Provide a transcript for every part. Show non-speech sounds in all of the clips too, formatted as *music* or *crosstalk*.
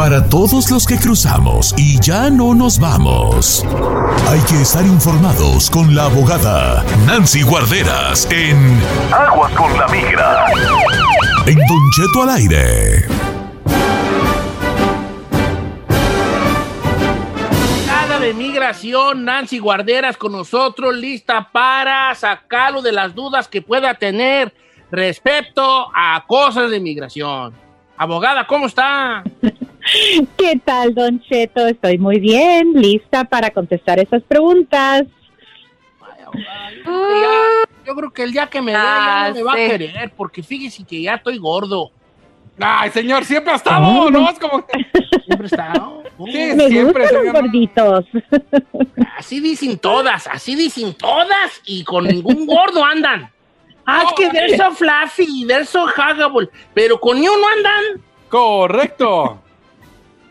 Para todos los que cruzamos y ya no nos vamos, hay que estar informados con la abogada Nancy Guarderas en Aguas con la Migra. En Don Cheto al aire. Nada de migración, Nancy Guarderas con nosotros, lista para sacarlo de las dudas que pueda tener respecto a cosas de migración. Abogada, ¿cómo está? *laughs* ¿Qué tal, Don Cheto? Estoy muy bien, lista para contestar esas preguntas. Ya- yo creo que el día que me vea ya Ah, no me va sí. a querer, porque fíjese que ya estoy gordo. Ay, señor, siempre ha estado, ¿no? Es como que... Siempre he estado. Sí, Me siempre, gustan los señor. gorditos. Así dicen todas, así dicen todas y con ningún gordo andan. Ah, es que they're so fluffy, they're so huggable, pero con ni uno andan. Correcto.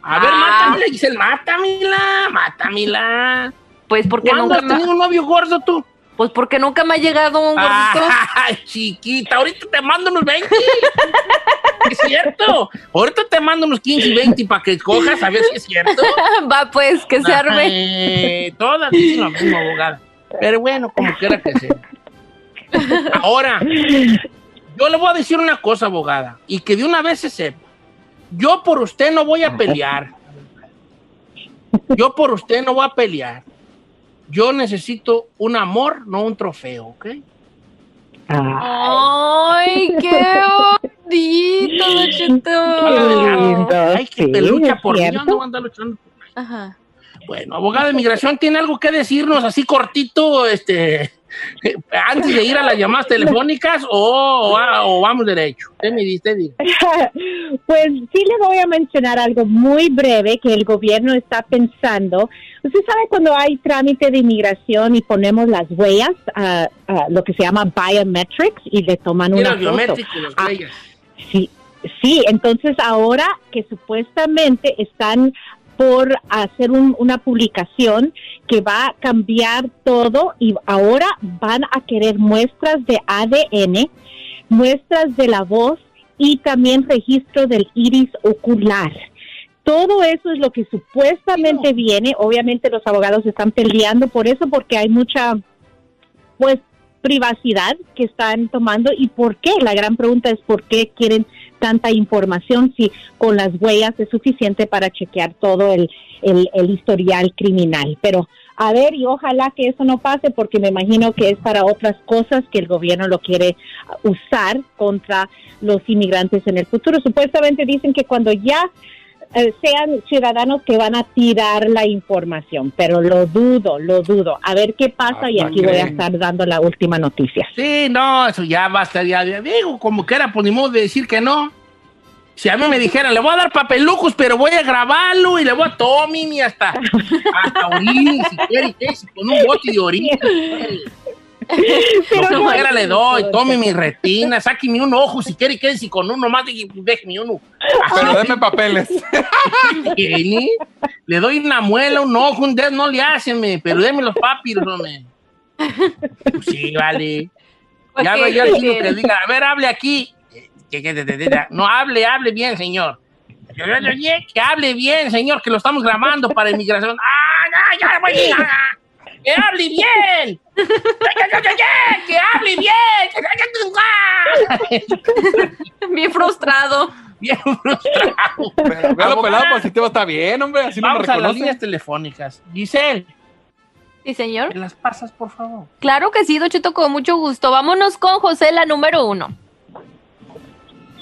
A ver, Ah. mátamela, Giselle, mátamela, mátamela. Pues porque ¿Cuándo nunca has tenido un novio gordo tú? pues porque nunca me ha llegado un gordito. *laughs* Ay, chiquita, ahorita te mando unos 20. es cierto. Ahorita te mando unos 15 y 20 para que escojas a ver si es cierto. *laughs* Va pues, que se arme. Eh, todas dicen lo mismo, abogada. Pero bueno, como quiera que sea. Ahora, yo le voy a decir una cosa, abogada, y que de una vez se sepa. Yo por usted no voy a pelear. Yo por usted no voy a pelear. Yo necesito un amor, no un trofeo, ¿ok? Ay, qué bonito, *laughs* Don Cheto. lindo, Ay, que te lucha por mí, yo no voy a andar luchando por Ajá. Bueno, abogada de migración, ¿tiene algo que decirnos así cortito, este, antes de ir a las llamadas telefónicas o, vamos derecho? Usted me diga. *laughs* Pues sí le voy a mencionar algo muy breve que el gobierno está pensando. Usted sabe cuando hay trámite de inmigración y ponemos las huellas, ah, ah, lo que se llama biometrics, y le toman una foto. Ah. Sí, sí, entonces ahora que supuestamente están por hacer un- una publicación que va a cambiar todo y ahora van a querer muestras de ADN, muestras de la voz y también registro del iris ocular. Todo eso es lo que supuestamente viene. Obviamente los abogados están peleando por eso porque hay mucha, pues, privacidad que están tomando y por qué. La gran pregunta es por qué quieren tanta información si con las huellas es suficiente para chequear todo el, el, el historial criminal. Pero a ver, y ojalá que eso no pase porque me imagino que es para otras cosas que el gobierno lo quiere usar contra los inmigrantes en el futuro. Supuestamente dicen que cuando ya eh, sean ciudadanos que van a tirar la información, pero lo dudo, lo dudo. A ver qué pasa Ah, y aquí voy a estar dando la última noticia. Sí, no, eso ya basta, ya, ya digo, como que era, pues ni modo de decir que no. Si a mí me dijeran, le voy a dar papelucos, pero voy a grabarlo y le voy a Tommy y hasta, hasta si quiere, con un bote de orina. *laughs* *laughs* Pero no- quiera le doy, tome mi retina, sáqueme un ojo si quiere, quede si con uno más, déjeme uno. Pero deme papeles. *laughs* tiene. Le doy una muela, un ojo, un dedo, no le hacen, pero déme los papiros, hombre. Pues Sí, vale. Ya yo al chino que diga, a ver, hable aquí. No, hable, hable bien, señor. Que hable bien, señor, que lo estamos grabando para inmigración. ¡Ah, ya, ya, voy! ¡Que hable bien! ¡Que hable bien! Bien frustrado. Bien frustrado. Véalo Abogada, pelado, pues si te va a estar bien, hombre. Así no me Vamos a las líneas telefónicas. Giselle, Sí, señor. ¿me las pasas, por favor? Claro que sí, Don Cheto, con mucho gusto. Vámonos con José, la número uno.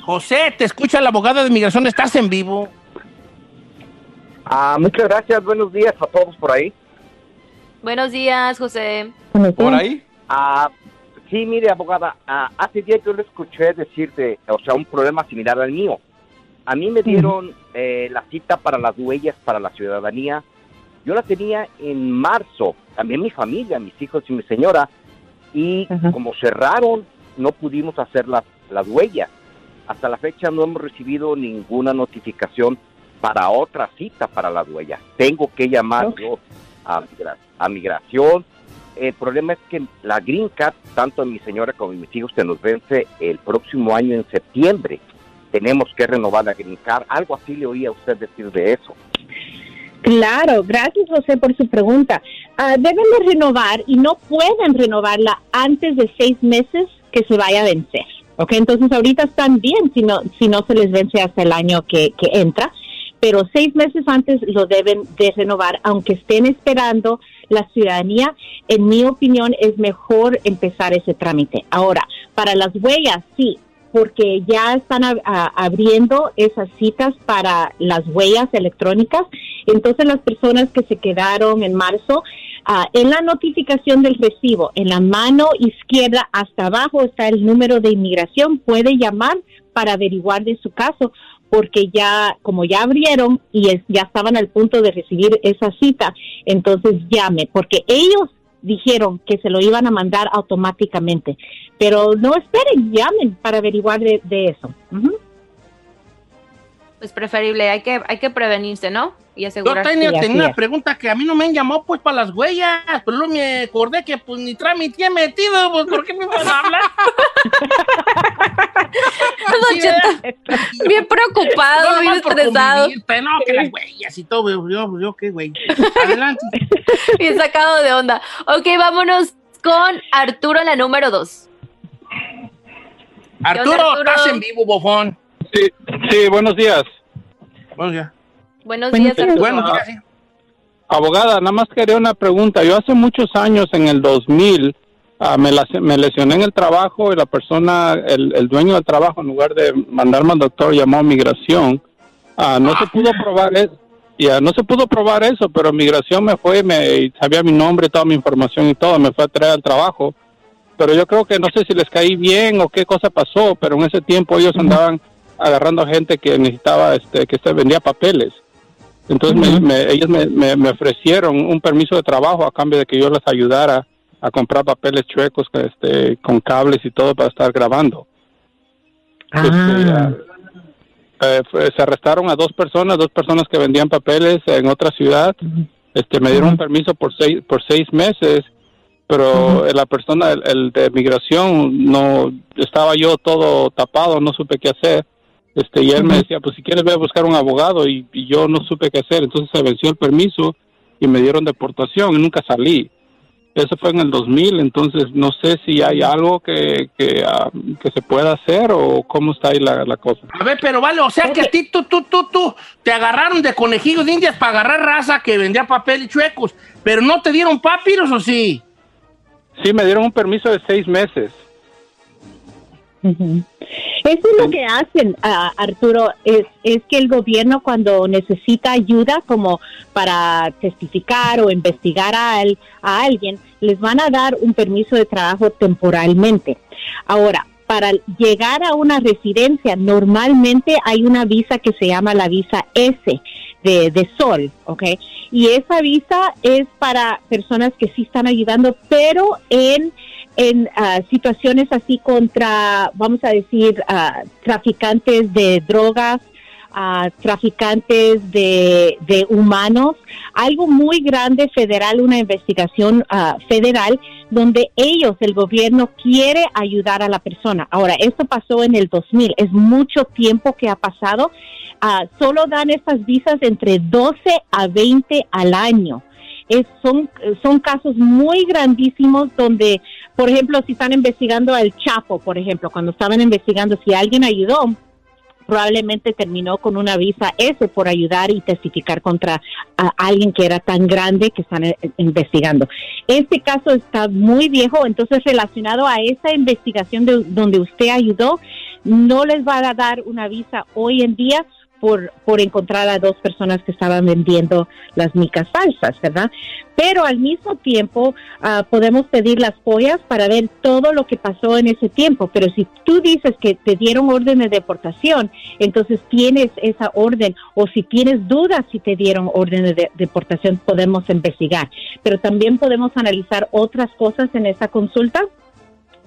José, te escucha la abogada de migración. ¿Estás en vivo? Ah, muchas gracias, buenos días a todos por ahí. Buenos días, José. Por ahí. Ah, sí, mire, abogada, ah, hace días yo le escuché decir de, o sea, un problema similar al mío. A mí me dieron eh, la cita para las huellas para la ciudadanía. Yo la tenía en marzo, también mi familia, mis hijos y mi señora, y como cerraron, no pudimos hacer las, las huellas. Hasta la fecha no hemos recibido ninguna notificación para otra cita para las huellas. Tengo que llamar yo a, migra- a migración. El problema es que la Green Card, tanto mi señora como mis hijos, se nos vence el próximo año en septiembre. Tenemos que renovar la Green Card. Algo así le oía usted decir de eso. Claro, gracias José por su pregunta. Ah, deben de renovar y no pueden renovarla antes de seis meses que se vaya a vencer. ¿ok? Entonces ahorita están bien si no, si no se les vence hasta el año que, que entra, pero seis meses antes lo deben de renovar, aunque estén esperando la ciudadanía. En mi opinión es mejor empezar ese trámite. Ahora, para las huellas, sí, porque ya están abriendo esas citas para las huellas electrónicas. Entonces las personas que se quedaron en marzo, ah, en la notificación del recibo, en la mano izquierda hasta abajo está el número de inmigración, puede llamar para averiguar de su caso, porque ya, como ya abrieron y es- ya estaban al punto de recibir esa cita, entonces llame, porque ellos dijeron que se lo iban a mandar automáticamente. Pero no esperen, llamen para averiguar de, de eso. Pues preferible, hay que, hay que prevenirse, ¿no? Y Yo asegurarse. tenía, Sí, así tenía una es. pregunta que a mí no me han llamado pues para las huellas, pero luego me acordé que pues ni trámite he metido, pues ¿por qué me van a hablar? *laughs* Bien preocupado, No, bien estresado, convivir, no, que las huellas y todo, yo, pues, yo qué güey. Adelante. *laughs* bien sacado de onda. Ok, vámonos con Arturo, la número dos. Arturo, Arturo? estás en vivo, bofón. Sí, sí, buenos días. Buenos días. Buenos días. Arturo. Buenos días, sí. Abogada, nada más quería una pregunta. Yo hace muchos años, en el 2000, ah, me, las- me lesioné en el trabajo y la persona, el, el dueño del trabajo, en lugar de mandarme al doctor, llamó a migración. Ah, no se pudo probar eso. Ya, no se pudo probar eso, pero migración me fue, me sabía mi nombre, toda mi información y todo, me fue a traer al trabajo. Pero yo creo que no sé si les caí bien o qué cosa pasó, pero en ese tiempo ellos andaban agarrando gente que necesitaba, este, que se vendía papeles. Entonces me- me- ellos me, me- me ofrecieron un permiso de trabajo a cambio de que yo les ayudara a comprar papeles chuecos este, con cables y todo para estar grabando. Este, Ah. eh, fue- se arrestaron a dos personas, dos personas que vendían papeles en otra ciudad. Este, me dieron un permiso por seis, por seis meses, pero la persona, el, el de migración, no estaba yo todo tapado, no supe qué hacer. Este, y él me decía, pues si quieres ve a buscar un abogado y, y yo no supe qué hacer. Entonces se venció el permiso y me dieron deportación y nunca salí. Eso fue en el 2000, entonces no sé si hay algo que, que, ah, que se pueda hacer o cómo está ahí la, la cosa. A ver, pero vale, o sea que a ti, tú, tú, tú, tú, te agarraron de conejillo de indias para agarrar raza que vendía papel y chuecos, pero no te dieron papiros o sí? Sí, me dieron un permiso de seis meses. Ujú. Eso es lo que hacen, Arturo, es, es que el gobierno cuando necesita ayuda como para testificar o investigar a, al- a alguien, les van a dar un permiso de trabajo temporalmente. Ahora, para llegar a una residencia, normalmente hay una visa que se llama la visa S de, de Sol, ¿ok? Y esa visa es para personas que sí están ayudando, pero en en ah, situaciones así contra, vamos a decir, ah, traficantes de drogas, ah, traficantes de, de humanos, algo muy grande federal, una investigación federal donde ellos, el gobierno, quiere ayudar a la persona. Ahora, esto pasó en el 2000, es mucho tiempo que ha pasado. Solo dan estas visas entre 12 a 20 al año. es, son, son casos muy grandísimos donde, por ejemplo, si están investigando al Chapo, por ejemplo, cuando estaban investigando si alguien ayudó, probablemente terminó con una visa S por ayudar y testificar contra a alguien que era tan grande que están eh, investigando. Este caso está muy viejo, entonces relacionado a esa investigación de donde usted ayudó, no les va a dar una visa hoy en día por, por encontrar a dos personas que estaban vendiendo las micas falsas, ¿verdad? Pero al mismo tiempo ah, podemos pedir las pollas para ver todo lo que pasó en ese tiempo. Pero si tú dices que te dieron orden de deportación, entonces tienes esa orden o si tienes dudas si te dieron orden de deportación, podemos investigar. Pero también podemos analizar otras cosas en esa consulta.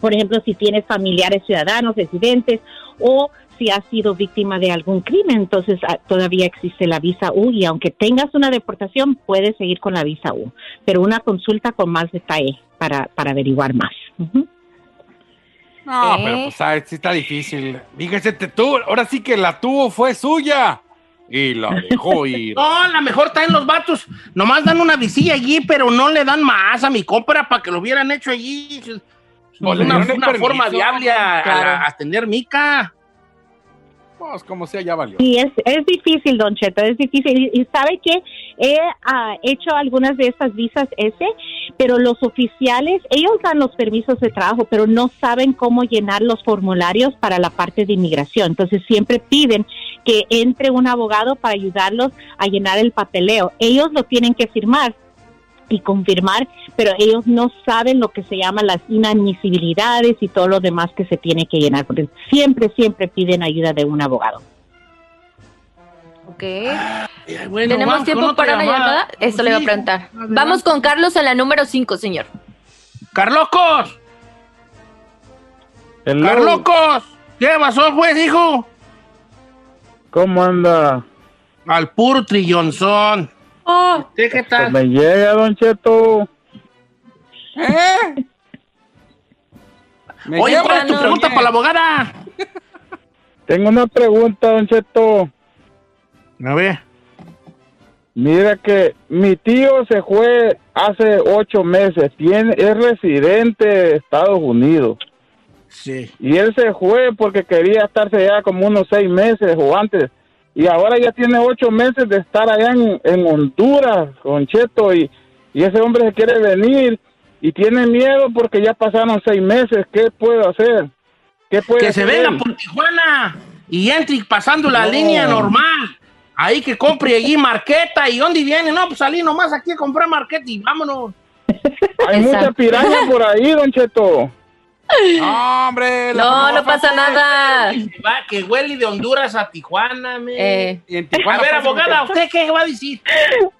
Por ejemplo, si tienes familiares ciudadanos, residentes o si has sido víctima de algún crimen, entonces ah, todavía existe la visa U y aunque tengas una deportación, puedes seguir con la visa U, pero una consulta con más detalle para, para averiguar más. No, pero pues ¿sabes? sí está difícil. Fíjese, tú, ahora sí que la tuvo fue suya. Y la dejó *laughs* ir. no, la mejor está en los vatos. Nomás dan una visilla allí, pero no le dan más a mi compra para que lo hubieran hecho allí. No, una, una forma viable a, a tener mica. Pues como sea, ya valió. Sí, es, es difícil, Don Cheto, es difícil. Y, sabe que he ah, hecho algunas de estas visas S, pero los oficiales, ellos dan los permisos de trabajo, pero no saben cómo llenar los formularios para la parte de inmigración. Entonces siempre piden que entre un abogado para ayudarlos a llenar el papeleo. Ellos lo tienen que firmar y confirmar, pero ellos no saben lo que se llama las inadmisibilidades y todo lo demás que se tiene que llenar, porque siempre, siempre piden ayuda de un abogado. Ok. ¿Tenemos tiempo para una llamada? Eso le voy a preguntar. Vamos con Carlos en la número 5, señor. ¡Carlocos! ¡Carlocos! ¿Qué pasó, juez, hijo? ¿Cómo anda? Al puro trillonzón. Oh. qué tal? me llega, Don Cheto. ¿Eh? *laughs* Oye, ¿cuál es tu pregunta para la abogada? Tengo una pregunta, Don Cheto. A ver. Mira que mi tío se fue hace ocho meses, tiene, es residente de Estados Unidos. Sí. Y él se fue porque quería estarse ya como unos seis meses o antes y ahora ya tiene ocho meses de estar allá en, Honduras, con Cheto, y, y, ese hombre se quiere venir y tiene miedo porque ya pasaron seis meses. ¿Qué puedo hacer? ¿Qué puede que se venga por Tijuana y entre pasando la línea normal. Ahí que compre allí marqueta. ¿Y dónde viene? No, pues salí nomás aquí a comprar marqueta y vámonos. Hay mucha piraña por ahí, don Cheto. No, hombre. No, no pasa nada. Que, huele de Honduras a Tijuana, me. Eh. a ver, abogada, ¿usted qué va a decir?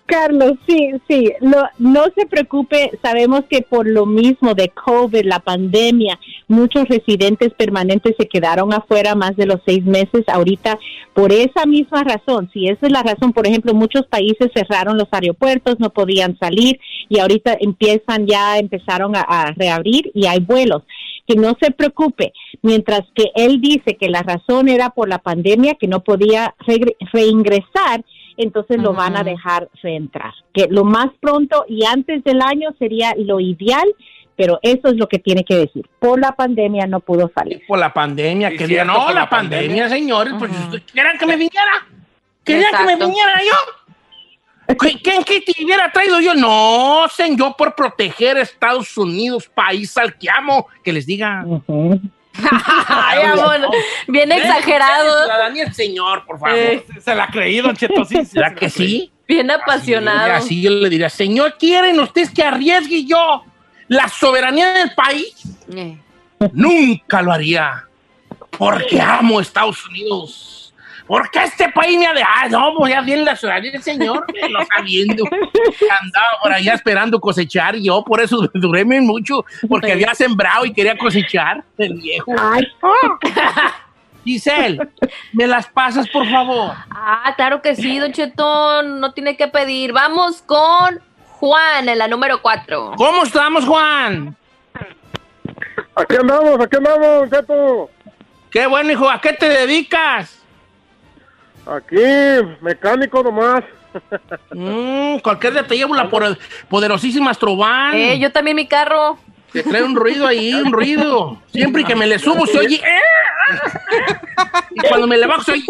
Carlos, sí, sí. No, no se preocupe. Sabemos que por lo mismo de COVID, la pandemia, muchos residentes permanentes se quedaron afuera más de los seis meses. Ahorita, por esa misma razón, si esa es la razón, por ejemplo, muchos países cerraron los aeropuertos, no podían salir y ahorita empiezan ya, empezaron a reabrir y hay vuelos que no se preocupe, mientras que él dice que la razón era por la pandemia, que no podía reingresar, entonces lo van a dejar reentrar. Que lo más pronto y antes del año sería lo ideal, pero eso es lo que tiene que decir. Por la pandemia no pudo salir. Por la pandemia, quería, no, la, pandemia, señores, pues querían que me viniera, querían que me viniera yo. ¿Quién que te hubiera traído yo? No, señor, por proteger a Estados Unidos, país al que amo, que les diga. *laughs* Ay, amor, bien exagerado. Daniel, señor, por favor. Eh, se la ha creído, Cheto, sí. ¿Será que sí? Bien apasionado. Así, yo le diría, señor, ¿quieren ustedes que arriesgue yo la soberanía del país? Eh. Nunca lo haría, porque amo Estados Unidos. Porque este país me ha dejado, no, voy a bien la soberanía del señor, lo sabiendo. Andaba por allá esperando cosechar y yo por eso *laughs* duré mucho, porque había sembrado y quería cosechar el viejo. Ay. *laughs* Giselle, ¿me las pasas, por favor? Ah, claro que sí, Don Chetón, no tiene que pedir. Vamos con Juan en la número 4. ¿Cómo estamos, Juan? Aquí andamos, aquí andamos, Cheto. Qué bueno, hijo, ¿a qué te dedicas? Aquí, mecánico nomás. *laughs* Mm, cualquier día te llevo la poderosísima Astrovan. Eh, yo también mi carro. Te trae un ruido ahí, un ruido. Siempre que me le subo se oye. ¡eh! Y cuando me le bajo se oye.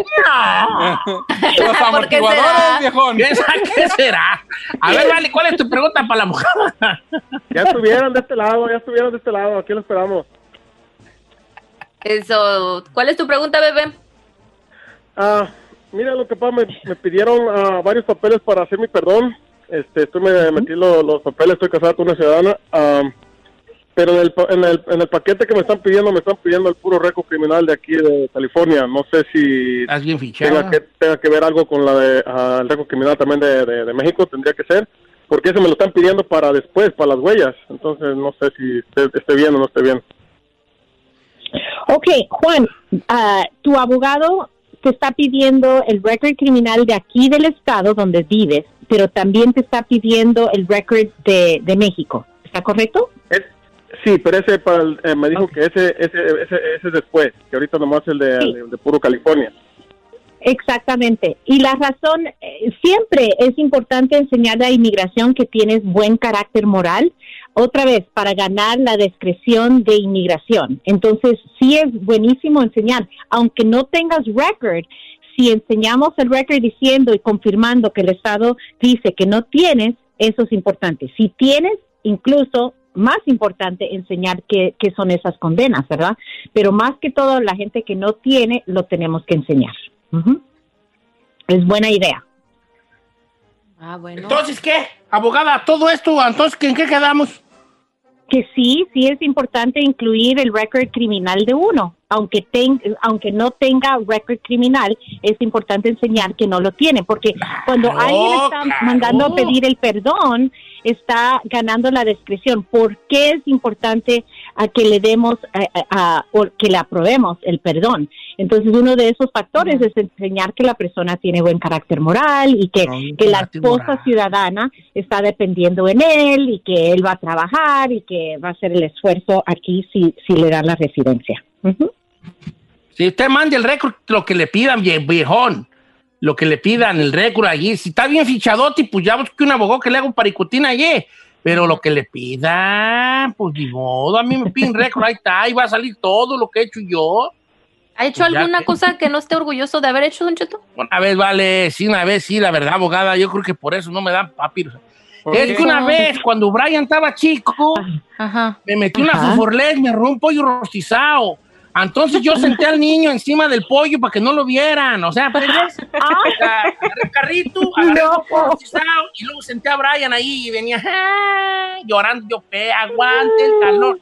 Los amortiguadores, viejón. ¿Qué será? A ver, vale, ¿cuál es tu pregunta para la mujer? Ya estuvieron de este lado, ya estuvieron de este lado. Aquí lo esperamos. Eso. ¿Cuál es tu pregunta, bebé? Ah, mira, lo que pasa, me, me pidieron ah, varios papeles para hacer mi perdón. Este, estoy me metí los, papeles, estoy casada con una ciudadana. Ah, pero en el, en, el, en el paquete que me están pidiendo, me están pidiendo el puro récord criminal de aquí de California. No sé si tenga que, tenga que ver algo con la de, uh, el récord criminal también de, de, México, tendría que ser, porque ese me lo están pidiendo para después, para las huellas. Entonces no sé si esté, bien o no esté bien. Ok, Juan, uh, tu abogado te está pidiendo el récord criminal de aquí del estado donde vives, pero también te está pidiendo el récord de, de México. ¿Está correcto? Es, Sí, pero ese para eh, me dijo que ese, ese, ese, ese, después, que ahorita nomás el de, de, puro California. Exactamente. Y la razón, eh, siempre es importante enseñar a inmigración que tienes buen carácter moral, otra vez, para ganar la discreción de inmigración. Entonces, sí es buenísimo enseñar, aunque no tengas record, si enseñamos el record diciendo y confirmando que el Estado dice que no tienes, eso es importante. Si tienes, incluso más importante enseñar qué, son esas condenas, ¿verdad? Pero más que todo, la gente que no tiene, lo tenemos que enseñar. Es buena idea. Ah, bueno. Entonces, ¿qué? Abogada, todo esto, entonces, ¿en qué quedamos? Que sí, sí es importante incluir el récord criminal de uno. Aunque, ten, aunque no tenga récord criminal, es importante enseñar que no lo tiene. Porque cuando alguien está mandando a pedir el perdón, está ganando la descripción. ¿Por qué es importante a que le demos, a, o que le aprobemos el perdón? Entonces, uno de esos factores es enseñar que la persona tiene buen carácter moral y que, que la esposa ciudadana está dependiendo en él y que él va a trabajar y que va a hacer el esfuerzo aquí si, si le dan la residencia. Si usted manda el récord, lo que le pidan, viejón lo que le pidan, el récord allí. Si está bien fichadote, pues ya busque un abogado que le haga un paricutín allí. Pero lo que le pidan, pues ni modo, a mí me piden récord, ahí está, ahí va a salir todo lo que he hecho yo. ¿Ha hecho pues alguna cosa que no esté orgulloso de haber hecho, Don Cheto? Una vez, vale, sí, una vez, sí, la verdad, abogada, yo creo que por eso no me dan papiros. Es que una vez, cuando Brian estaba chico, me metí una fuforlet, me robó un pollo rostizado. Entonces yo senté al niño encima del pollo para que no lo vieran. O sea, pues, agarré el carrito, *laughs* agarré el y luego senté a Brian ahí y venía llorando. Yo, pe, aguante el calor.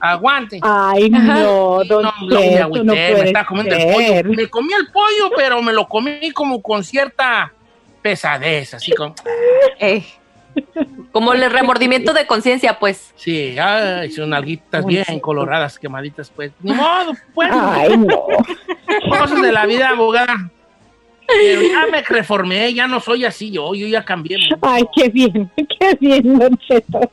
aguante. Ay, no, don no, me, no me estaba comiendo el pollo. Me comí el pollo, pero me lo comí como con cierta pesadez, así como... *laughs* Eh. Como el remordimiento de conciencia, pues. Sí, ay, son alguitas bien coloradas, quemaditas, pues. Ni modo, pues. Ay, no. Cosas de la vida, abogada. Pero ya me reformé, ya no soy así yo, yo ya cambié. Ay, qué bien, qué bien, Don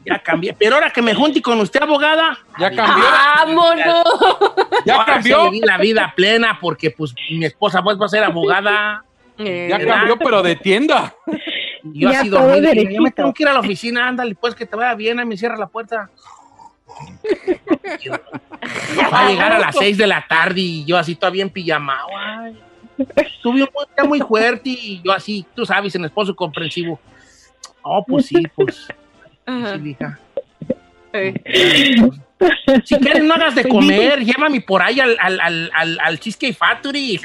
Ya cambié, pero ahora que me junte con usted, abogada, ya cambió. ¡Vámonos! Ya cambió. la vida plena porque, pues, mi esposa pues, va a ser abogada. Ya cambió, pero de tienda. Yo así dormido, yo me tengo que ir a la oficina, ándale, pues que te vaya bien, ahí me cierra la puerta. *laughs* Va a llegar a las 6 de la tarde y yo así todavía en pijama. Subió un día muy fuerte y yo así, tú sabes, en esposo comprensivo. Oh, pues sí, pues. Sí, hija. Si quieres, no hagas de comer, llévame por ahí al, al, al, al, Cheesecake Factory.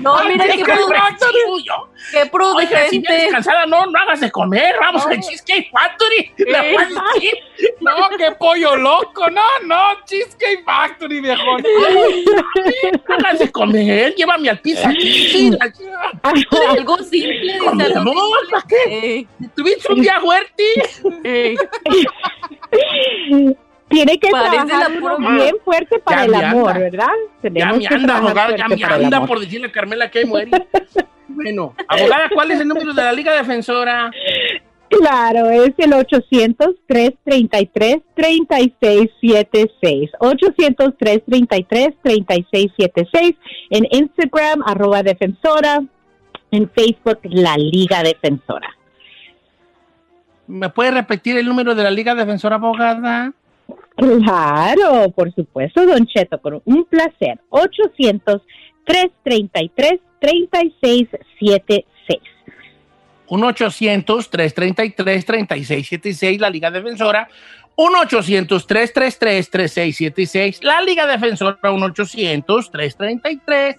No, mira qué prudente. Qué prudente. si vienes cansada, no, no hagas de comer. Vamos al Cheesecake Factory. No, qué pollo loco. No, no, Cheesecake Factory, viejo. No hagas de comer. Llévame al pizza. Algo simple. No, ¿para qué? ¿Tuviste un día fuerte? *laughs* Tiene que trabajar bien fuerte para el amor, ¿verdad? ya me anda, abogada, ya me anda por decirle a Carmela que hay muere. *laughs* bueno, abogada, ¿cuál es el número de la Liga Defensora? Claro, es el 800-333-3676. 800-333-3676. En Instagram, arroba defensora. en Facebook La Liga Defensora. ¿Me puede repetir el número de la Liga Defensora Abogada? Claro, por supuesto, Don Cheto, con un placer. 800-333-3676. 1-800-333-3676, la Liga Defensora. 1-800-333-3676, la Liga Defensora. 1-800-333-3676.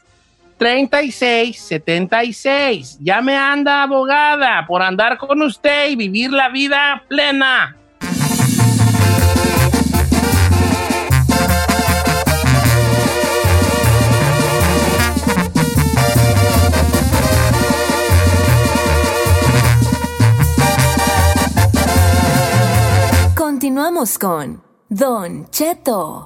Ya me anda, abogada, por andar con usted y vivir la vida plena. Continuamos con Don Cheto.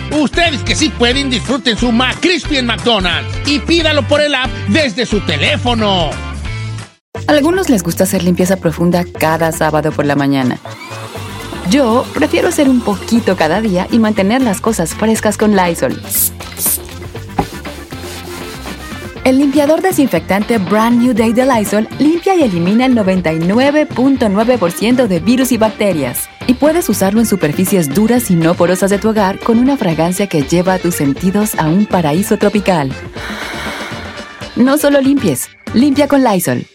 Ustedes que sí pueden, disfruten su McCrispy en McDonald's y pídalo por el app desde su teléfono. Algunos les gusta hacer limpieza profunda cada sábado por la mañana. Yo prefiero hacer un poquito cada día y mantener las cosas frescas con Lysol. El limpiador desinfectante Brand New Day de Lysol limpia y elimina el 99.9% de virus y bacterias. Y puedes usarlo en superficies duras y no porosas de tu hogar con una fragancia que lleva a tus sentidos a un paraíso tropical. No solo limpies, limpia con Lysol.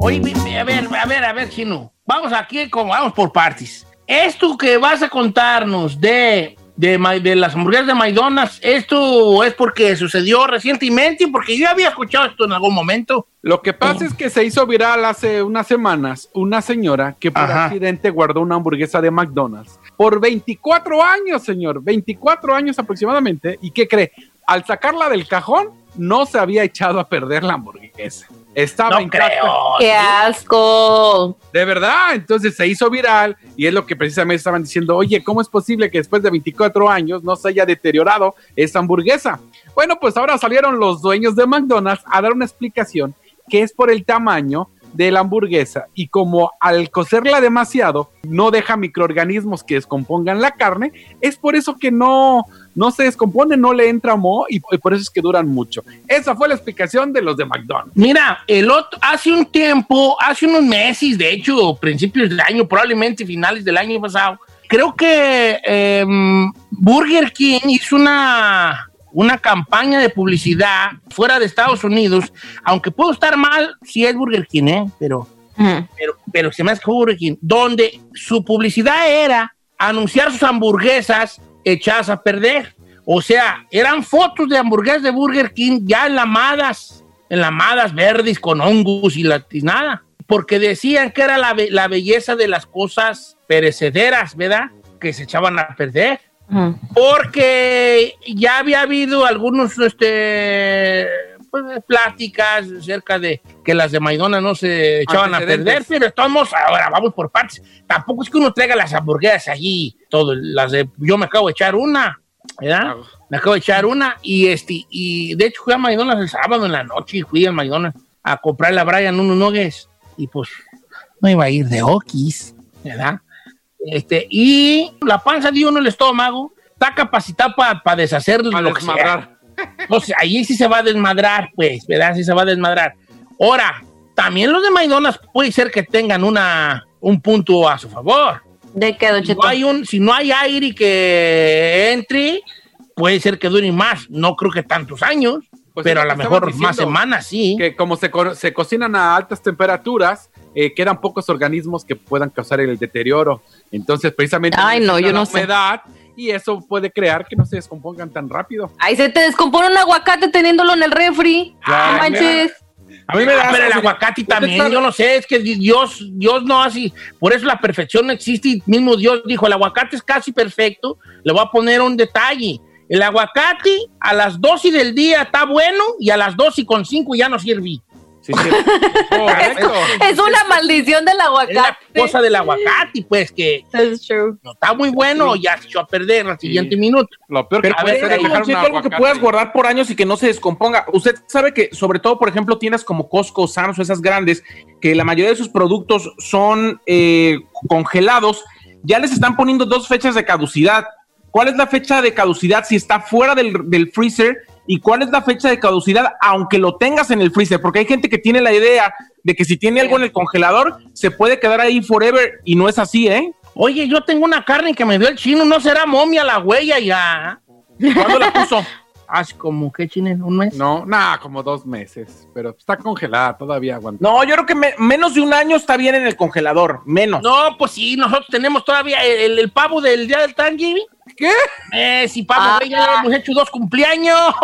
Oye, a ver, a ver, a ver, Chino. Vamos aquí, como vamos por partes. Esto que vas a contarnos de, de, de las hamburguesas de McDonald's, ¿esto es porque sucedió recientemente? Porque yo había escuchado esto en algún momento. Lo que pasa es que se hizo viral hace unas semanas una señora que por Ajá. accidente guardó una hamburguesa de McDonald's por 24 años, señor, 24 años aproximadamente. ¿Y qué cree? Al sacarla del cajón, no se había echado a perder la hamburguesa. Estaba No intacta. creo. ¡Qué asco! De verdad, entonces se hizo viral y es lo que precisamente estaban diciendo, oye, ¿cómo es posible que después de 24 años no se haya deteriorado esta hamburguesa? Bueno, pues ahora salieron los dueños de McDonald's a dar una explicación que es por el tamaño de la hamburguesa y como al cocerla demasiado no deja microorganismos que descompongan la carne, es por eso que no, no se descompone, no le entra moho y, y por eso es que duran mucho. Esa fue la explicación de los de McDonald's. Mira, el otro, hace un tiempo, hace unos meses, de hecho, principios del año, probablemente finales del año pasado, creo que em, Burger King hizo una, una campaña de publicidad fuera de Estados Unidos, aunque puedo estar mal si es Burger King, ¿eh? Pero, pero, pero se me hace Burger King, donde su publicidad era anunciar sus hamburguesas echadas a perder. O sea, eran fotos de hamburguesas de Burger King ya enlamadas, enlamadas verdes con hongos y, la, y nada. Porque decían que era la, be- la belleza de las cosas perecederas, ¿verdad? Que se echaban a perder. Porque ya había habido algunos este, pues, pláticas acerca de que las de Maidona no se echaban a perder, pero estamos, ahora vamos por partes. Tampoco es que uno traiga las hamburguesas allí, todo, las de, yo me acabo de echar una, ¿verdad? Me acabo de echar una y este, y de hecho fui a McDonald's el sábado en la noche y fui al McDonald's a comprarle a Brian unos nuggets y pues no iba a ir de okis, ¿verdad? Este, y la panza de uno, el estómago, está capacitado para deshacer lo que sea. Entonces, ahí sí se va a desmadrar, pues, ¿verdad? Sí se va a desmadrar. Ahora, también los de McDonald's puede ser que tengan una, un punto a su favor. ¿De qué, Don Si no, hay un, si no hay aire que entre, puede ser que dure más. No creo que tantos años, Pues pero a lo mejor más semanas, sí. Que como se, co- se cocinan a altas temperaturas, eh, quedan pocos organismos que puedan causar el deterioro. Entonces, precisamente, Ay, no, yo la no sé. Y eso puede crear que no se descompongan tan rápido. Ahí se te descompone un aguacate teniéndolo en el refri. No manches. A mí me da pero el aguacate también, sabe- yo no sé, es que Dios, Dios no hace, por eso la perfección no existe, y mismo Dios dijo, el aguacate es casi perfecto, le voy a poner un detalle, el aguacate a las 12 del día está bueno y a las 12 con 5 ya no sirve. Sí, sí. *laughs* Correcto. Es una maldición del Es la aguacate. cosa del aguacate, pues que true. no está muy bueno, ya se echó a perder al siguiente minuto. Lo peor que Pero A puede ver, ser es dejar un algo que aguacate. puedas guardar por años y que no se descomponga. Usted sabe que, sobre todo, por ejemplo, tiendas como Costco, Sam's o esas grandes, que la mayoría de sus productos son eh, congelados, ya les están poniendo dos fechas de caducidad. ¿Cuál es la fecha de caducidad si está fuera del, del freezer? ¿Y cuál es la fecha de caducidad aunque lo tengas en el freezer? Porque hay gente que tiene la idea de que si tiene algo en el congelador, se puede quedar ahí forever y no es así, ¿eh? Oye, yo tengo una carne que me dio el chino, ¿no será momia la huella ya? ¿Cuándo la puso? Hace como, ¿qué chino? ¿Un mes? No, nada, como dos meses, pero está congelada, todavía aguanta. No, yo creo que me- menos de un año está bien en el congelador, menos. No, pues sí, nosotros tenemos todavía el, el pavo del día del Thanksgiving. ¿Qué? Eh, sí, pavo, Ah. ya hemos hecho dos cumpleaños. *laughs*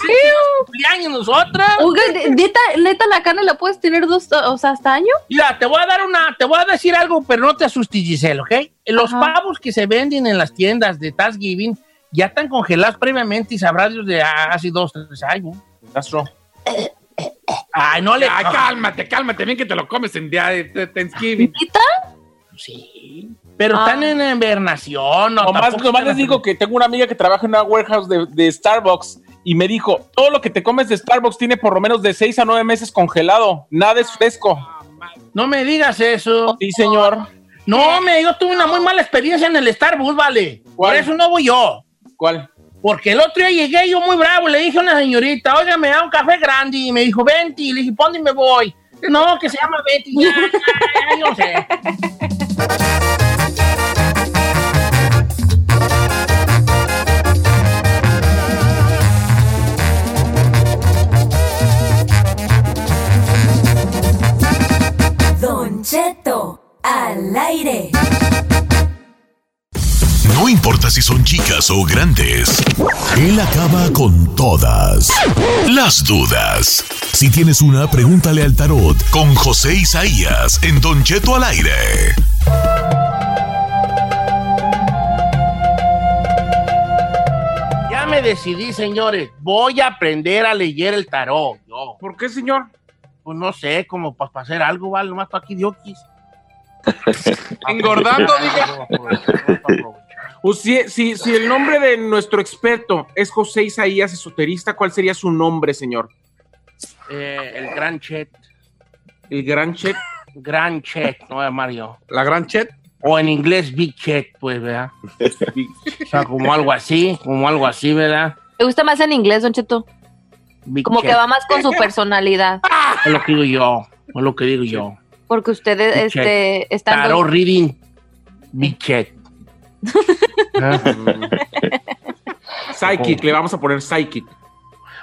dos cumpleaños nosotros. Oiga, neta, neta, la carne la puedes tener dos, o sea, hasta año. Mira, te voy a dar una, te voy a decir algo, pero no te asustes, Giselle, ¿ok? Los Ajá. pavos que se venden en las tiendas de Thanksgiving ya están congelados previamente y sabrá Dios de hace dos, tres años. Ay, no le... Ay, cálmate, cálmate, bien que te lo comes en día de, Thanksgiving. Sí, pero Ah. están en invernación. No, Nomás, nomás les digo que tengo una amiga que trabaja en una warehouse de, de Starbucks y me dijo, todo lo que te comes de Starbucks tiene por lo menos de 6 a 9 meses congelado, nada es fresco. No me digas eso. Sí, señor. No, me, yo tuve una muy mala experiencia en el Starbucks, vale. ¿Cuál? Por eso no voy yo. ¿Cuál? Porque el otro día llegué yo muy bravo, le dije a una señorita, oiga, me da un café grande, y me dijo, vente, y le dije, ¿pa' dónde me voy? No, que se llama Betty, ya, ya, ya, yo sé. Don Cheto, al aire. No importa si son chicas o grandes, él acaba con todas las dudas. Si tienes una, pregúntale al tarot con José Isaías en Don Cheto al aire. Ya me decidí, señores, voy a aprender a leer el tarot, yo. ¿Por qué, señor? Pues no sé, como para hacer algo, ¿vale? Nomás para aquí de oquis. Engordando, diga. O si, si, si el nombre de nuestro experto es José Isaías Esoterista, ¿cuál sería su nombre, señor? Eh, el Gran Chet. El Gran Chet. Gran Chet, no yo. La gran chet. O en inglés Big Chet, pues, ¿verdad? o sea, como algo así, como algo así, ¿verdad? ¿Te gusta más en inglés, Don Cheto? Big Como Chet. que va más con su personalidad. Es lo que digo yo, es lo que digo yo. Porque ustedes Big este, están. Tarot reading, Big Chet. *laughs* Psychic, le vamos a poner Psychic.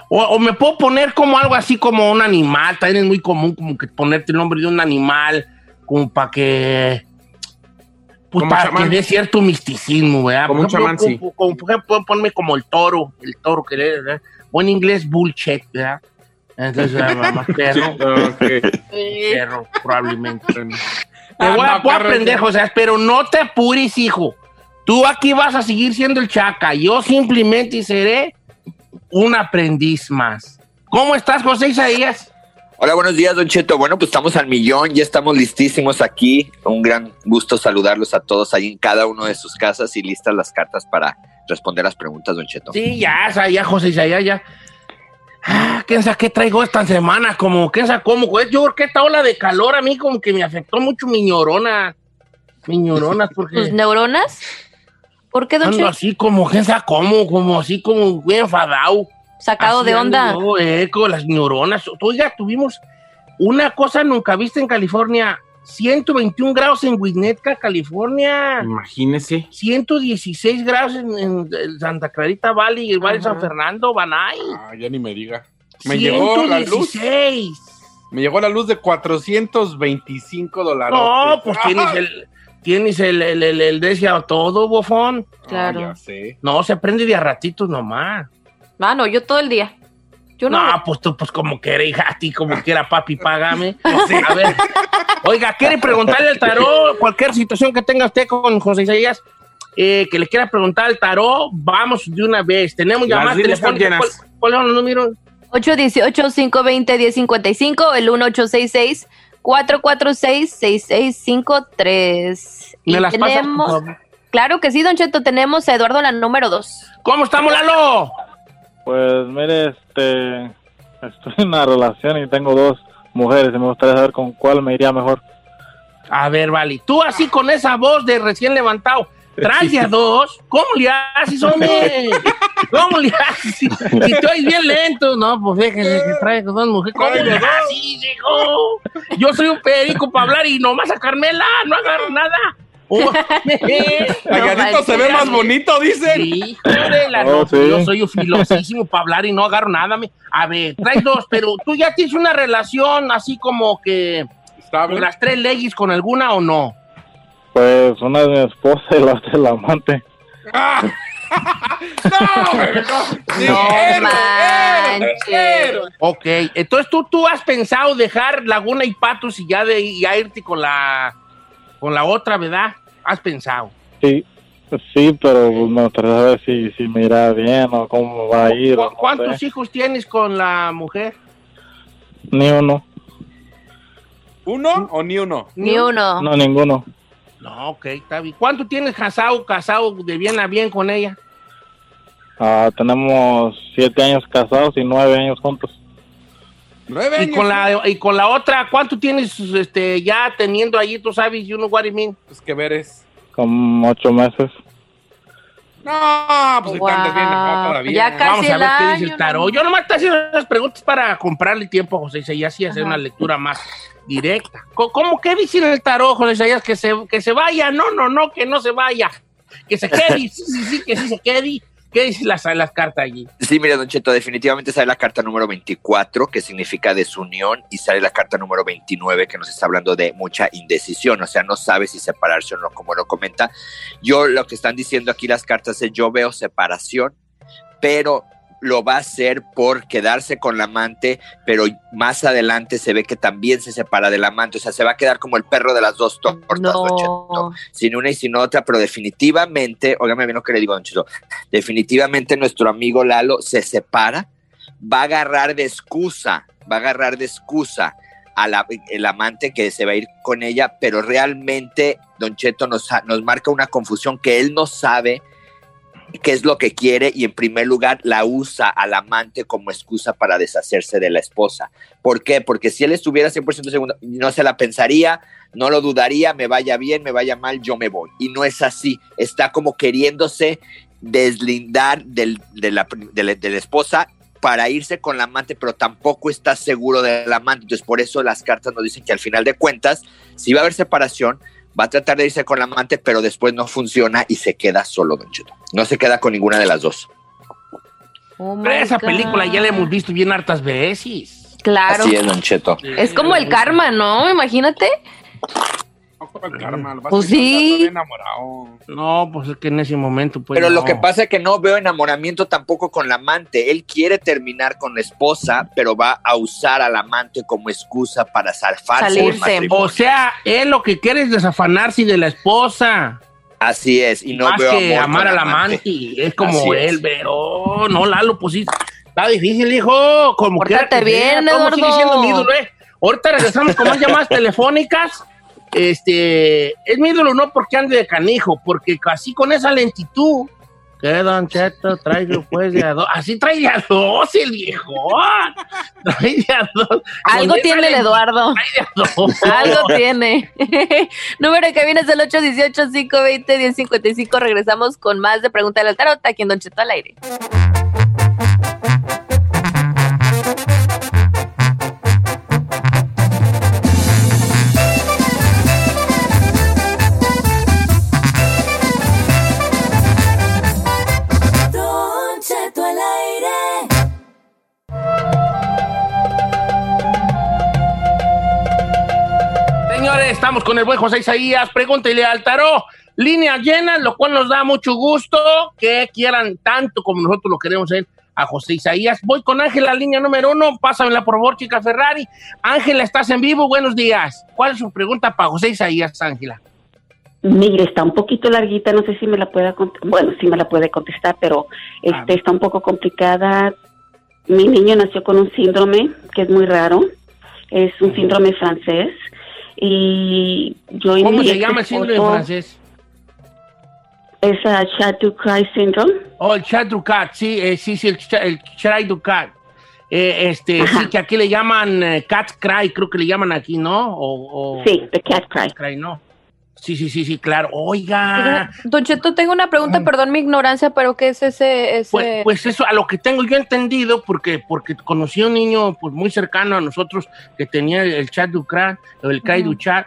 O, o me puedo poner como algo así como un animal, también es muy común como que ponerte el nombre de un animal, como para que... Pues Como para chamán. que dé cierto misticismo, ¿verdad? Como un chamán, sí. como, como- por ejemplo, puedo ponerme como el toro, el toro que le, ¿verdad? O en inglés bullshit, ¿verdad? Entonces, *laughs* ah, más perro, perro, probablemente. *laughs* Te voy a, Ah, aprender, ya. José, pero no te apures, hijo. Tú aquí vas a seguir siendo el chaca. Yo simplemente seré un aprendiz más. ¿Cómo estás, José Isaías? Hola, buenos días, Don Cheto. Bueno, pues estamos al millón, ya estamos listísimos aquí. Un gran gusto saludarlos a todos ahí en cada uno de sus casas y listas las cartas para responder las preguntas, Don Cheto. Sí, ya, ya, ya, José Isaías, ya. Ah, ¿quién sabe qué traigo esta semana? Como, ¿quién sabe cómo? Pues, Yo creo que esta ola de calor a mí como que me afectó mucho mi ñorona. Mi ñorona, *laughs* porque... ¿Tus neuronas? ¿Por qué, don Ando Cheto? así como, ¿quién sabe cómo? Como así como bien enfadado. Sacado Así de onda. eh, con las neuronas. Oiga, tuvimos una cosa nunca vista en California. 121 grados en Winnetka, California. Imagínese. 116 grados en, Santa Clarita Valley y el Valle San Fernando, Banay. Ah, ya ni me diga. Me llegó la luz. 116. Me llegó la luz de 425 dólares. No, pues tienes el, *laughs* tienes el, el, el, el deseo todo, bofón. Claro. No, se prende de a ratitos nomás. Mano, yo todo el día. No, pues tú, pues como quiera, hija, a ti como quiera, papi, págame. *laughs* A ver. Oiga, ¿quiere preguntarle al tarot cualquier situación que tenga usted con José Isaías? Eh, que le quiera preguntar al tarot, vamos de una vez. Tenemos llamadas telefónicas. ¿Cuál, ¿Cuál, son los números? 818-520-1055, el 1866 446-6653. ¿Me y las tenemos, Claro que sí, Don Cheto, tenemos a Eduardo la número 2. ¿Cómo estamos, Lalo? Pues mire, este, estoy en una relación y tengo dos mujeres y me gustaría saber con cuál me iría mejor. A ver, Vali, tú así con esa voz de recién levantado, traes de a dos. ¿Cómo le haces, hombre? ¿Cómo le haces? Y tú eres bien lento. No, pues déjense que traigas dos mujeres. ¿Cómo le haces, hijo? Yo soy un perico para hablar y nomás a Carmela, no agarro nada. *laughs* Calladito se ve más bonito, dicen. Sí, joder, la Oh, no, sí. Yo soy filosísimo para hablar y no agarro nada. me- A ver, traes dos, pero tú ya tienes una relación así como que con las tres leyes con alguna o no. Pues una es mi esposa y la otra es la amante. *laughs* No manches. Ok, entonces tú, tú has pensado dejar Laguna y Patos y ya de ya irte con la con la otra, ¿verdad? Has pensado. Sí, sí, pero pues, me gustaría saber si, si me irá bien o cómo va a ir. o ¿Cu- no ¿Cuántos sé. hijos tienes con la mujer? Ni uno, ¿Uno o ni uno? Ni uno. no ninguno. No, ok, está bien. ¿Cuánto tienes casado, casado de bien a bien con ella? Ah, tenemos siete años casados y nueve años juntos. Nueve Y con la y con la otra, ¿cuánto tienes este ya teniendo ahí, tú sabes, you know what I mean? Pues que veres. Como ocho meses. No, pues Wow. bien todavía. Ya casi Vamos a ver qué dice el tarot. Yo nomás te haciendo esas preguntas para comprarle tiempo a José y hacer una lectura más directa. ¿Cómo que dice en el tarot, Isaías? Que se, que se vaya. No, no, no, que no se vaya. Que se quede. Sí, sí, sí, que sí se quede. ¿Qué dicen las, las cartas allí? Sí, mire, Don Cheto, definitivamente sale la carta número 24, que significa desunión, y sale la carta número 29, que nos está hablando de mucha indecisión, o sea, no sabe si separarse o no, como lo comenta. Yo lo que están diciendo aquí las cartas es, yo veo separación, pero lo va a hacer por quedarse con la amante, pero más adelante se ve que también se separa del amante, o sea, se va a quedar como el perro de las dos tortas, Don Cheto sin una y sin otra, pero definitivamente, óigame bien lo que le digo, Don Cheto, definitivamente nuestro amigo Lalo se separa, va a agarrar de excusa, va a agarrar de excusa a la- el amante que se va a ir con ella, pero realmente Don Cheto nos, nos marca una confusión que él no sabe qué es lo que quiere y en primer lugar la usa al amante como excusa para deshacerse de la esposa. ¿Por qué? Porque si él estuviera 100% seguro, no se la pensaría, no lo dudaría, me vaya bien, me vaya mal, yo me voy. Y no es así, está como queriéndose deslindar del- de, la, de la- esposa para irse con la amante, pero tampoco está seguro del amante. Entonces, por eso las cartas nos dicen que al final de cuentas, si va a haber separación, va a tratar de irse con la amante, pero después no funciona y se queda solo, Don Cheto. No se queda con ninguna de las dos. Oh Pero esa película ya la hemos visto bien hartas veces. Claro. Así es, Don Cheto. Es como el karma, ¿no? Imagínate. El karma, lo vas Pues sí. enamorado. No, pues es que en ese momento, pues. Pero no. lo que pasa es que no veo enamoramiento tampoco con la amante. Él quiere terminar con la esposa, pero va a usar al amante como excusa para zafarse del matrimonio. O sea, él lo que quiere es desafanarse de la esposa. Así es, y no Más veo que amor amar al amante. amante, es como Así es. él, pero no, Lalo, pues sí, está difícil, hijo, como que bien, Eduardo. sigue siendo mi ídolo, eh. Ahorita regresamos con más llamadas telefónicas, este, es mi ídolo no porque ande de canijo, porque así con esa lentitud, que Don Cheto trae pues de a dos, así trae de a dos el viejo, trae de a dos. Algo tiene el Eduardo. trae de a dos. Algo tiene. *laughs* Número que viene es el 818-520-1055. Regresamos con más de Pregúntale al Tarot aquí en Don Cheto al aire. Estamos con el buen José Isaías. Pregúntele al tarot. Línea llena, lo cual nos da mucho gusto que quieran tanto como nosotros lo queremos él a José Isaías. Voy con Ángela, línea número uno. Pásamela por favor, chica Ferrari. Ángela, estás en vivo. Buenos días. ¿Cuál es su pregunta para José Isaías, Ángela? Mire, está un poquito larguita, no sé si me la pueda bueno, sí me la puede contestar, pero este está un poco complicada. Mi niño nació con un síndrome que es muy raro, es un síndrome francés y yo ¿Cómo se llama el síndrome esposo- francés? Es a Chateau-Cry syndrome. Oh, el chat du cat, sí, eh, sí, sí, el, cha- el chat du cat. Eh, este, sí, que aquí le llaman eh, cat cry, creo que le llaman aquí, ¿no? O, o- Sí, the cat cry. ¿no? Sí, sí, sí, sí, claro. Oiga, Don Cheto, tengo una pregunta, perdón mi ignorancia, pero ¿qué es ese? ese... Pues, pues eso, a lo que tengo yo entendido, porque, porque conocí a un niño pues, muy cercano a nosotros que tenía el, chat du crat, o el Ujú. du chat.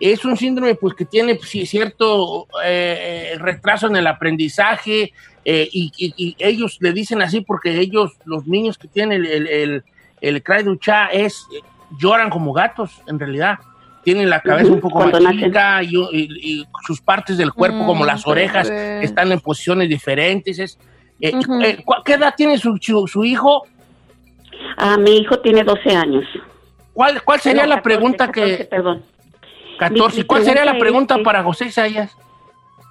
Es un síndrome pues, que tiene pues, cierto eh, retraso en el aprendizaje eh, y, y- y ellos le dicen así porque ellos, los niños que tienen el, el, el, el es, lloran como gatos, en realidad. Tienen la cabeza un poco cuando más chica y, y- y sus partes del cuerpo, como Mm, las orejas, bebé. están en posiciones diferentes. Es, eh, eh, ¿cu- ¿Qué edad tiene su, su, su hijo? Ah, mi hijo tiene 12 años. ¿Cuál, cuál sería No, la 14, pregunta 14, que... Perdón. 14. Mi- mi ¿Cuál sería la pregunta es para José Isaías?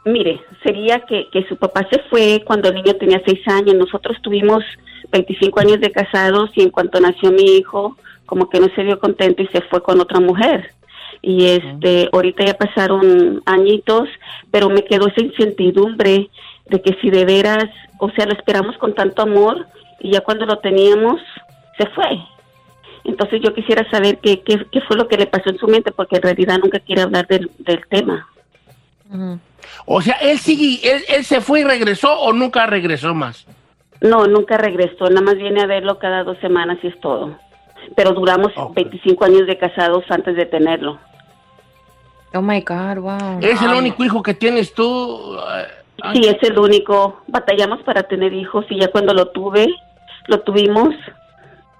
Mire, sería que, que su papá se fue cuando el niño tenía seis años. Nosotros tuvimos 25 años de casados y en cuanto nació mi hijo, como que no se dio contento y se fue con otra mujer. Y este, ahorita ya pasaron añitos, pero me quedó esa incertidumbre de que si de veras, o sea, lo esperamos con tanto amor y ya cuando lo teníamos, se fue. Entonces yo quisiera saber qué, qué, qué fue lo que le pasó en su mente, porque en realidad nunca quiere hablar del, del tema. O sea, él sigue, él, él se fue y regresó o nunca regresó más. No, nunca regresó, nada más viene a verlo cada dos semanas y es todo. Pero duramos 25 años de casados antes de tenerlo. Oh my God, wow. ¿Es el único hijo que tienes tú? eh, Sí, es el único. Batallamos para tener hijos y ya cuando lo tuve, lo tuvimos,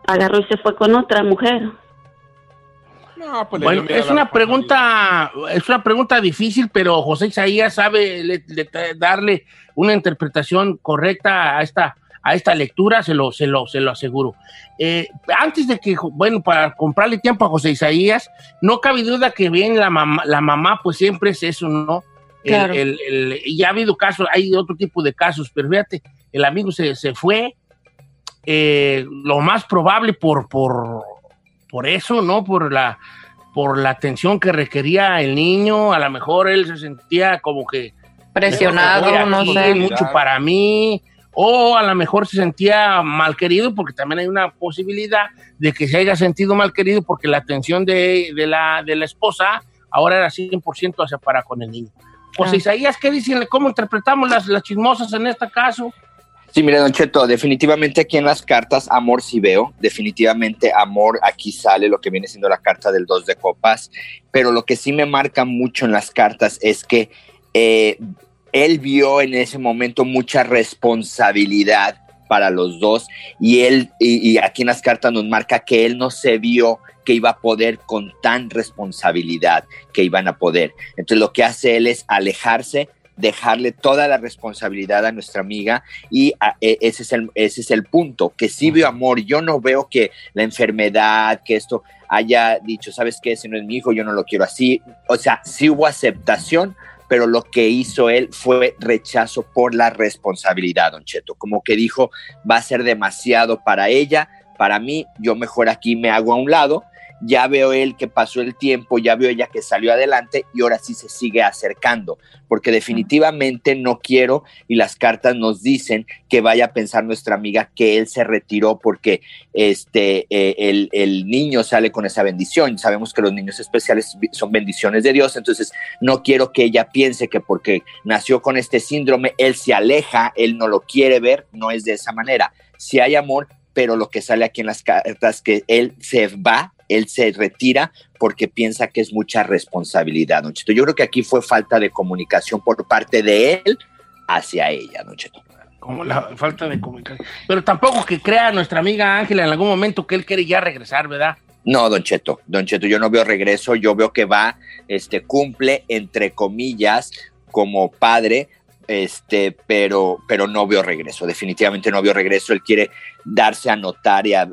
agarró y se fue con otra mujer. pues Bueno, es una pregunta, es una pregunta difícil, pero José Isaías sabe le- le- darle una interpretación correcta a esta, a esta lectura, se lo, se lo, se lo aseguro. Eh, antes de que, bueno, para comprarle tiempo a José Isaías, no cabe duda que bien la mamá, la mamá, pues siempre es eso, ¿no? Claro. el- el- y ya ha habido casos, hay otro tipo de casos, pero fíjate, el amigo se, se fue, eh, lo más probable por, por, por eso, ¿no? Por la, por la atención que requería el niño, a lo mejor él se sentía como que Presionado, Estoy no aquí, sé. mucho para mí, o a lo mejor se sentía mal querido, porque también hay una posibilidad de que se haya sentido mal querido porque la atención de, de la, de la esposa ahora era 100% hacia para con el niño. Pues Ah. Isaías, ¿qué dicen? ¿Cómo interpretamos las, las chismosas en este caso? Sí, mire, Don Cheto, definitivamente aquí en las cartas, amor sí veo, definitivamente amor aquí sale lo que viene siendo la carta del dos de copas, pero lo que sí me marca mucho en las cartas es que eh, él vio en ese momento mucha responsabilidad para los dos y él, y, y aquí en las cartas nos marca que él no se vio que iba a poder con tan responsabilidad que iban a poder. Entonces lo que hace él es alejarse, dejarle toda la responsabilidad a nuestra amiga y a- e- ese, es el, ese es el punto, que sí veo amor, yo no veo que la enfermedad, que esto haya dicho, ¿sabes qué? Ese no es mi hijo, yo no lo quiero así. O sea, sí hubo aceptación, pero lo que hizo él fue rechazo por la responsabilidad, don Cheto, como que dijo, va a ser demasiado para ella, para mí, yo mejor aquí me hago a un lado ya veo él que pasó el tiempo, ya veo ella que salió adelante y ahora sí se sigue acercando, porque definitivamente no quiero y las cartas nos dicen que vaya a pensar nuestra amiga que él se retiró porque este, eh, el, el niño sale con esa bendición. Sabemos que los niños especiales son bendiciones de Dios, entonces no quiero que ella piense que porque nació con este síndrome, él se aleja, él no lo quiere ver, no es de esa manera. Si hay amor, pero lo que sale aquí en las cartas que él se va él se retira porque piensa que es mucha responsabilidad, Don Cheto. Yo creo que aquí fue falta de comunicación por parte de él hacia ella, Don Cheto. Como la falta de comunicación. Pero tampoco que crea nuestra amiga Ángela en algún momento que él quiere ya regresar, ¿verdad? No, Don Cheto, Don Cheto, yo no veo regreso, yo veo que va, este, cumple, entre comillas, como padre, este, pero, pero no veo regreso, definitivamente no veo regreso. Él quiere darse a notar y a,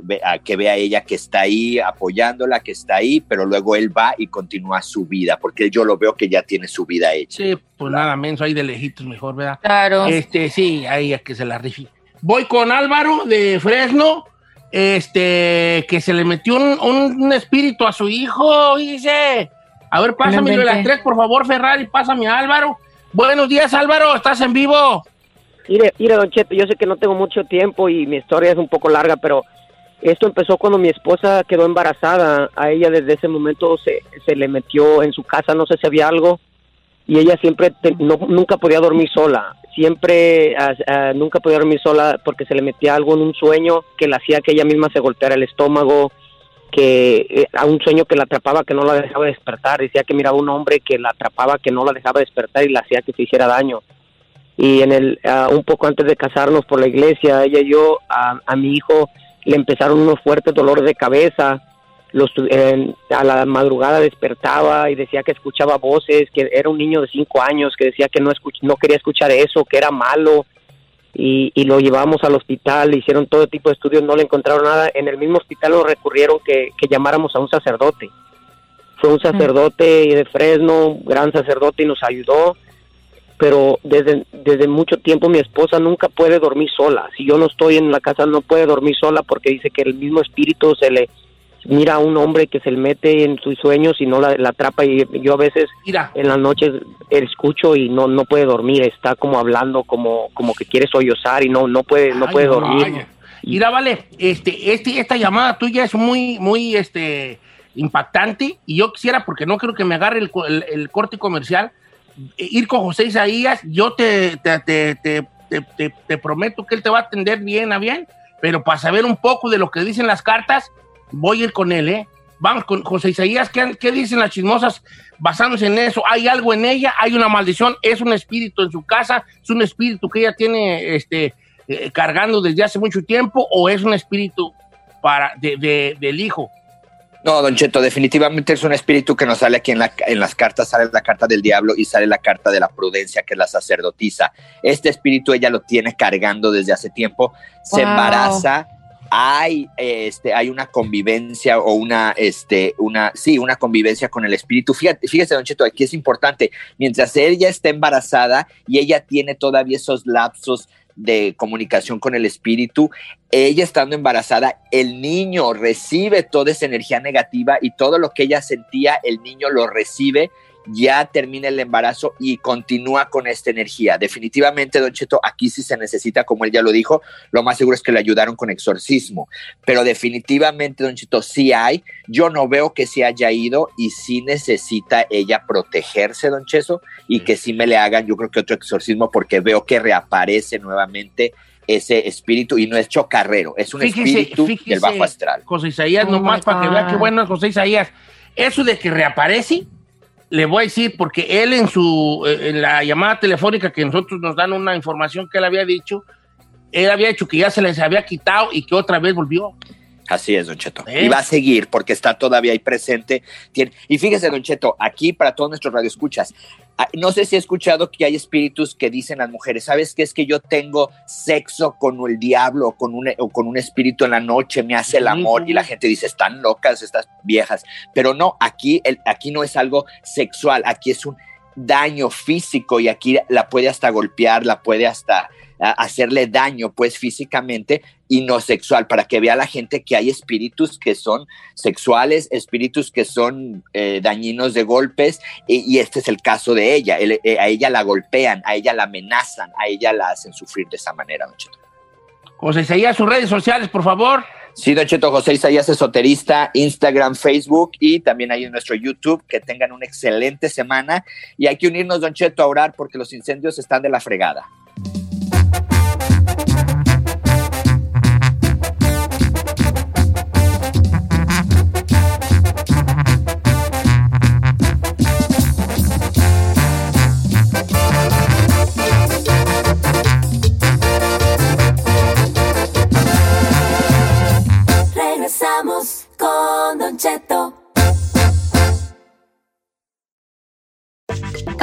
que vea ella que está ahí apoyándola, que está ahí, pero luego él va y continúa su vida, porque yo lo veo que ya tiene su vida hecha. Sí, pues nada menos, ahí de lejitos mejor, ¿verdad? Claro. Este, sí, ahí a que se la rifi. Voy con Álvaro de Fresno, este, que se le metió un, un espíritu a su hijo, dice. A ver, pásame las tres, por favor, Ferrari, pásame a Álvaro. Buenos días, Álvaro, ¿estás en vivo? Mire, mire, Don Cheto, yo sé que no tengo mucho tiempo y mi historia es un poco larga, pero esto empezó cuando mi esposa quedó embarazada. A ella desde ese momento se, se le metió en su casa, no sé si había algo, y ella siempre, te- no, nunca podía dormir sola. Siempre, ah, ah, nunca podía dormir sola porque se le metía algo en un sueño que le hacía que ella misma se golpeara el estómago, que eh, a un sueño que la atrapaba, que no la dejaba despertar. Decía que miraba un hombre que la atrapaba, que no la dejaba despertar y le hacía que se hiciera daño. Y en el ah, un poco antes de casarnos por la iglesia ella y yo a, mi hijo le empezaron unos fuertes dolores de cabeza. Los a la madrugada despertaba y decía que escuchaba voces que era un niño de cinco años que decía que no escuch- no quería escuchar eso que era malo y, y lo llevamos al hospital le hicieron todo tipo de estudios no le encontraron nada. En el mismo hospital nos recurrieron que, que llamáramos a un sacerdote. Fue un sacerdote de Fresno gran sacerdote y nos ayudó pero desde, desde mucho tiempo mi esposa nunca puede dormir sola. Si yo no estoy en la casa, no puede dormir sola porque dice que el mismo espíritu se le mira a un hombre que se le mete en sus sueños y no la, la atrapa. Y yo a veces en las noches escucho y no, no puede dormir, está como hablando, como, como que quiere sollozar y no, no puede, no Ay, puede dormir. vaya. Mira, vale, este, este, esta llamada tuya es muy, muy, este, impactante y yo quisiera, porque no creo que me agarre el, el- el corte comercial, eh, ir con José Isaías, yo te, te- te- te- te prometo que él te va a atender bien a bien, pero para saber un poco de lo que dicen las cartas, voy a ir con él, ¿eh? Vamos con José Isaías, ¿qué, qué dicen las chismosas basándose en eso? ¿Hay algo en ella? ¿Hay una maldición? ¿Es un espíritu en su casa? ¿Es un espíritu que ella tiene este, eh, cargando desde hace mucho tiempo o es un espíritu para de, de- del hijo? No, Don Cheto, definitivamente es un espíritu que nos sale aquí en, la- en las cartas, sale la carta del diablo y sale la carta de la prudencia, que es la sacerdotisa. Este espíritu ella lo tiene cargando desde hace tiempo, se embaraza, hay, este, hay una convivencia o una, este, una, sí, una convivencia con el espíritu. Fíjate, fíjese, Don Cheto, aquí es importante, mientras ella está embarazada y ella tiene todavía esos lapsos de comunicación con el espíritu, ella estando embarazada, el niño recibe toda esa energía negativa y todo lo que ella sentía, el niño lo recibe, ya termina el embarazo y continúa con esta energía. Definitivamente, Don Cheto, aquí sí se necesita, como él ya lo dijo, lo más seguro es que le ayudaron con exorcismo, pero definitivamente, Don Cheto, sí hay, yo no veo que se haya ido y sí necesita ella protegerse, Don Cheso, y que sí me le hagan, yo creo que otro exorcismo, porque veo que reaparece nuevamente ese espíritu y no es chocarrero, es un Fíjese, espíritu fíjese, del bajo astral. José Isaías, Oh nomás my para que vea qué bueno es José Isaías. Eso de que reaparece, le voy a decir, porque él en su eh, en la llamada telefónica que nosotros nos dan una información que él había dicho, él había dicho que ya se les había quitado y que otra vez volvió. Así es, Don Cheto. ¿Eh? Y va a seguir porque está todavía ahí presente. Tiene- Y fíjese, Don Cheto, aquí para todos nuestros radioescuchas, ah, no sé si he escuchado que hay espíritus que dicen las mujeres, ¿sabes qué? Es que yo tengo sexo con el diablo o con un, o con un espíritu en la noche, me hace el amor y la gente dice, están locas estas viejas. Pero no, aquí, el, aquí no es algo sexual, aquí es un daño físico y aquí la puede hasta golpear, la puede hasta hacerle daño pues físicamente y no sexual, para que vea la gente que hay espíritus que son sexuales, espíritus que son eh, dañinos de golpes y, este es el caso de ella, eh, a ella la golpean, a ella la amenazan, a ella la hacen sufrir de esa manera, Don Cheto. José Isaías, sus redes sociales, por favor. Sí, Don Cheto, José Isaías Esoterista, Instagram, Facebook y también ahí en nuestro YouTube. Que tengan una excelente semana y hay que unirnos, Don Cheto, a orar porque los incendios están de la fregada.